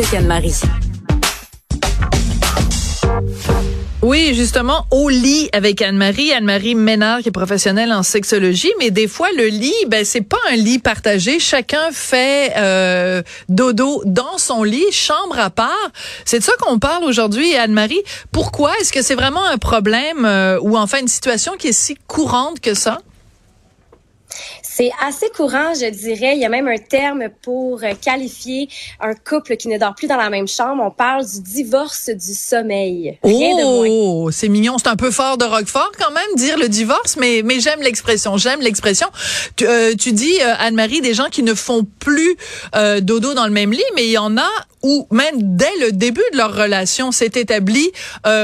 avec Anne-Marie. Oui, justement, au lit avec Anne-Marie, Anne-Marie Ménard qui est professionnelle en sexologie, mais des fois le lit, ben c'est pas un lit partagé, chacun fait euh, dodo dans son lit, chambre à part. C'est de ça qu'on parle aujourd'hui, Anne-Marie. Pourquoi? Est-ce que c'est vraiment un problème euh, ou enfin une situation qui est si courante que ça? C'est assez courant, je dirais. Il y a même un terme pour euh, qualifier un couple qui ne dort plus dans la même chambre. On parle du divorce du sommeil. Rien oh, c'est mignon. C'est un peu fort de Roquefort quand même, dire le divorce, mais, j'aime l'expression. J'aime l'expression. Tu, euh, dis, euh, Anne-Marie, des gens qui ne font plus dodo dans le même lit, mais il y en a où même dès le début de leur relation, c'est établi,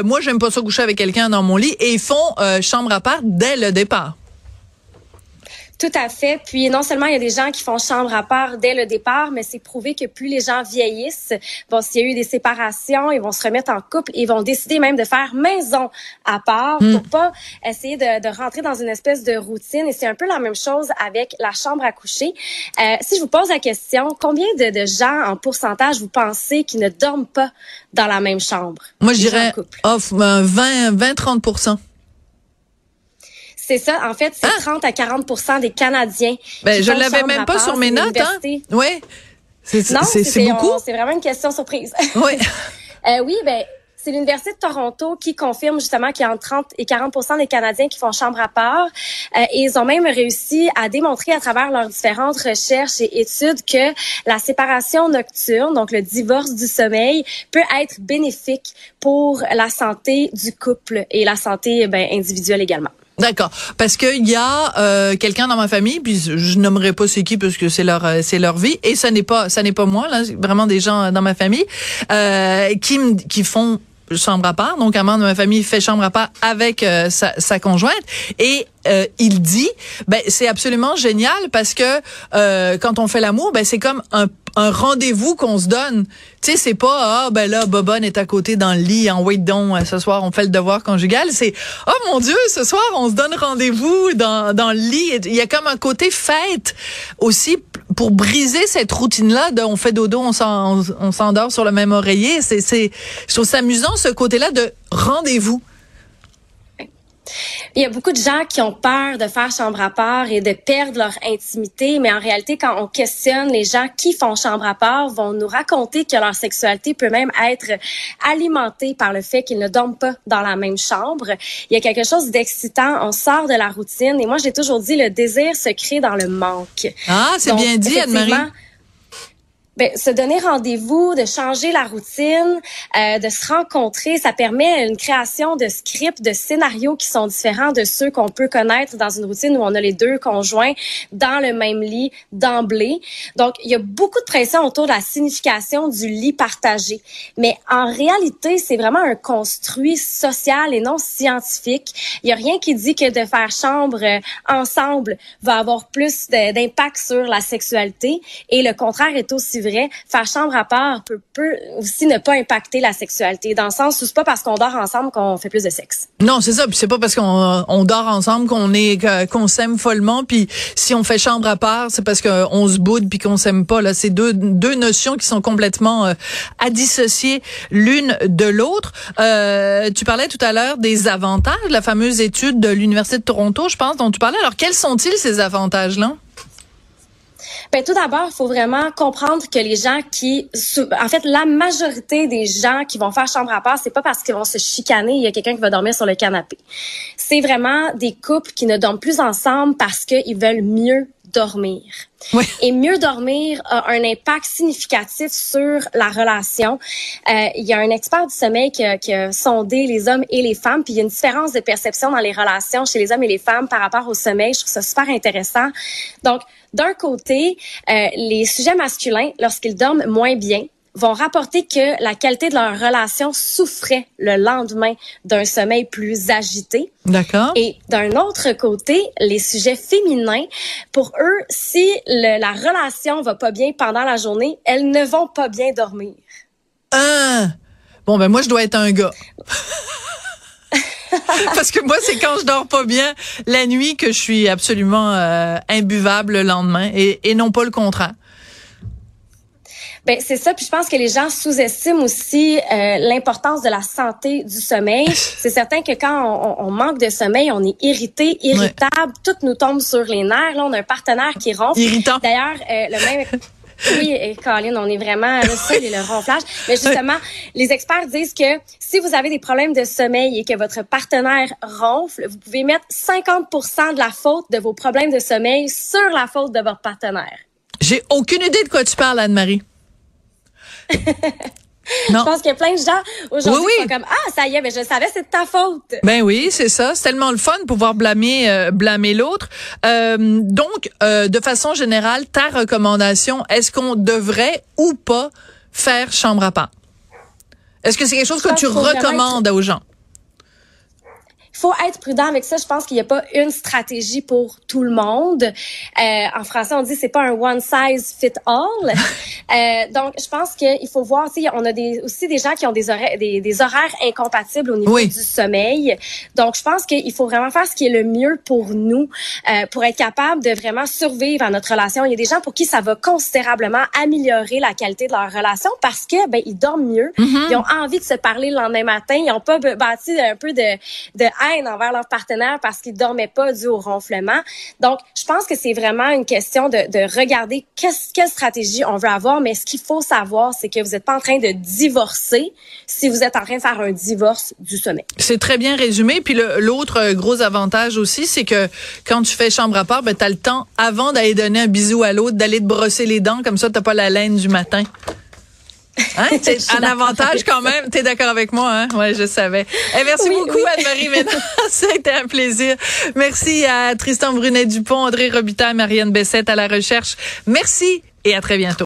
moi, j'aime pas ça coucher avec quelqu'un dans mon lit, et ils font chambre à part dès le départ. Tout à fait. Puis non seulement il y a des gens qui font chambre à part dès le départ, mais c'est prouvé que plus les gens vieillissent, bon, s'il y a eu des séparations, ils vont se remettre en couple, ils vont décider même de faire maison à part hmm. pour pas essayer de, de, rentrer dans une espèce de routine. Et c'est un peu la même chose avec la chambre à coucher. Euh, si je vous pose la question, combien de, de, gens en pourcentage vous pensez qui ne dorment pas dans la même chambre? Moi, je dirais 20-30 c'est ça. En fait, c'est 30 ah! à 40% des Canadiens. Ben, je l'avais même pas sur mes notes. Hein? Oui. C'est beaucoup. C'est vraiment une question surprise. Oui. euh, oui, ben c'est l'Université de Toronto qui confirme justement qu'il y a entre 30 et 40% des Canadiens qui font chambre à part. Euh, et ils ont même réussi à démontrer à travers leurs différentes recherches et études que la séparation nocturne, donc le divorce du sommeil, peut être bénéfique pour la santé du couple et la santé ben, individuelle également. D'accord, parce que il y a euh, quelqu'un dans ma famille, puis je nommerai pas c'est qui parce que c'est leur euh, c'est leur vie et ça n'est pas ça n'est pas moi là, vraiment des gens dans ma famille euh, qui qui font chambre à part. Donc, un membre de ma famille fait chambre à part avec euh, sa, sa, conjointe. Et euh, il dit, ben c'est absolument génial parce que euh, quand on fait l'amour, ben c'est comme un, un rendez-vous qu'on se donne. Tu sais, c'est pas ah ben là Bobonne est à côté dans le lit en wait don ce soir on fait le devoir conjugal. C'est oh mon Dieu ce soir on se donne rendez-vous dans dans le lit. Il y a comme un côté fête aussi pour briser cette routine-là on fait dodo, on s'endort sur le même oreiller, c'est, c'est, je trouve ça amusant ce côté-là de rendez-vous. Il y a beaucoup de gens qui ont peur de faire chambre à part et de perdre leur intimité, mais en réalité, quand on questionne les gens qui font chambre à part, vont nous raconter que leur sexualité peut même être alimentée par le fait qu'ils ne dorment pas dans la même chambre. Il y a quelque chose d'excitant, on sort de la routine, et moi j'ai toujours dit le désir se crée dans le manque. Ah, c'est bien dit, Anne-Marie ben, se donner rendez-vous, de changer la routine, euh, de se rencontrer, ça permet une création de scripts, de scénarios qui sont différents de ceux qu'on peut connaître dans une routine où on a les deux conjoints dans le même lit d'emblée. Donc, il y a beaucoup de pression autour de la signification du lit partagé. Mais en réalité, c'est vraiment un construit social et non scientifique. Il y a rien qui dit que de faire chambre euh, ensemble va avoir plus d'impact sur la sexualité et le contraire est aussi vrai, faire chambre à part peut, aussi ne pas impacter la sexualité, dans le sens où c'est pas parce qu'on dort ensemble qu'on fait plus de sexe. Non, c'est ça. Puis c'est pas parce qu'on on dort ensemble qu'on est qu'on s'aime follement. Puis si on fait chambre à part, c'est parce qu'on se boude puis qu'on s'aime pas. Là, c'est deux deux notions qui sont complètement euh, à dissocier l'une de l'autre. Euh, tu parlais tout à l'heure des avantages, la fameuse étude de l'université de Toronto, je pense, dont tu parlais. Alors quels sont-ils ces avantages là? Ben, tout d'abord, il faut vraiment comprendre que les gens qui, en fait, la majorité des gens qui vont faire chambre à part, c'est pas parce qu'ils vont se chicaner, il y a quelqu'un qui va dormir sur le canapé. C'est vraiment des couples qui ne dorment plus ensemble parce qu'ils veulent mieux dormir. Et mieux dormir a un impact significatif sur la relation. Euh, il y a un expert du sommeil qui a, qui a, sondé les hommes et les femmes, puis il y a une différence de perception dans les relations chez les hommes et les femmes par rapport au sommeil. Je trouve ça super intéressant. Donc, d'un côté, euh, les sujets masculins, lorsqu'ils dorment moins bien, vont rapporter que la qualité de leur relation souffrait le lendemain d'un sommeil plus agité. D'accord. Et d'un autre côté, les sujets féminins, pour eux, si la relation va pas bien pendant la journée, elles ne vont pas bien dormir. Ah! Bon, ben moi, je dois être un gars. Parce que moi, c'est quand je dors pas bien la nuit que je suis absolument euh, imbuvable le lendemain et, et non pas le contraire. Ben c'est ça. Puis je pense que les gens sous-estiment aussi euh, l'importance de la santé du sommeil. c'est certain que quand on, manque de sommeil, on est irrité, irritable, tout nous tombe sur les nerfs. Là, on a un partenaire qui ronfle. Irritant. D'ailleurs, euh, le même. Oui, et Colin, on est vraiment le seul et le ronflage. Mais justement, les experts disent que si vous avez des problèmes de sommeil et que votre partenaire ronfle, vous pouvez mettre 50% de la faute de vos problèmes de sommeil sur la faute de votre partenaire. J'ai aucune idée de quoi tu parles, Anne-Marie. Non. Je pense qu'il y a plein de gens aujourd'hui qui sont comme ah ça y est mais je savais c'est de ta faute. Ben oui c'est ça c'est tellement le fun de pouvoir blâmer euh, blâmer l'autre. Euh, donc euh, de façon générale ta recommandation est-ce qu'on devrait ou pas faire chambre à part? Est-ce que c'est quelque chose que tu recommandes aux gens? Faut être prudent avec ça. Je pense qu'il n'y a pas une stratégie pour tout le monde. Euh, en français, on dit c'est pas un one size fit all. euh, donc, je pense qu'il faut voir. On a des, aussi des gens qui ont des horaires, des, des horaires incompatibles au niveau du sommeil. Donc, je pense qu'il faut vraiment faire ce qui est le mieux pour nous, euh, pour être capable de vraiment survivre à notre relation. Il y a des gens pour qui ça va considérablement améliorer la qualité de leur relation parce que ben ils dorment mieux, mm-hmm. ils ont envie de se parler le lendemain matin, ils n'ont pas bâti un peu de, de envers leur partenaire parce qu'ils dormaient pas dû au ronflement. Donc, je pense que c'est vraiment une question de, de regarder quelle stratégie on veut avoir, mais ce qu'il faut savoir, c'est que vous n'êtes pas en train de divorcer si vous êtes en train de faire un divorce du sommeil. C'est très bien résumé. Puis l'autre euh, gros avantage aussi, c'est que quand tu fais chambre à part, ben, tu as le temps, avant d'aller donner un bisou à l'autre, d'aller te brosser les dents. Comme ça, tu pas la laine du matin. Hein? C'est un avantage quand même. Tu es d'accord avec moi, hein? Ouais, je savais. Eh, merci beaucoup, Anne-Marie Ménard. C'était un plaisir. Merci à Tristan Brunet-Dupont, André Robitaille, Marianne Bessette à la recherche. Merci et à très bientôt.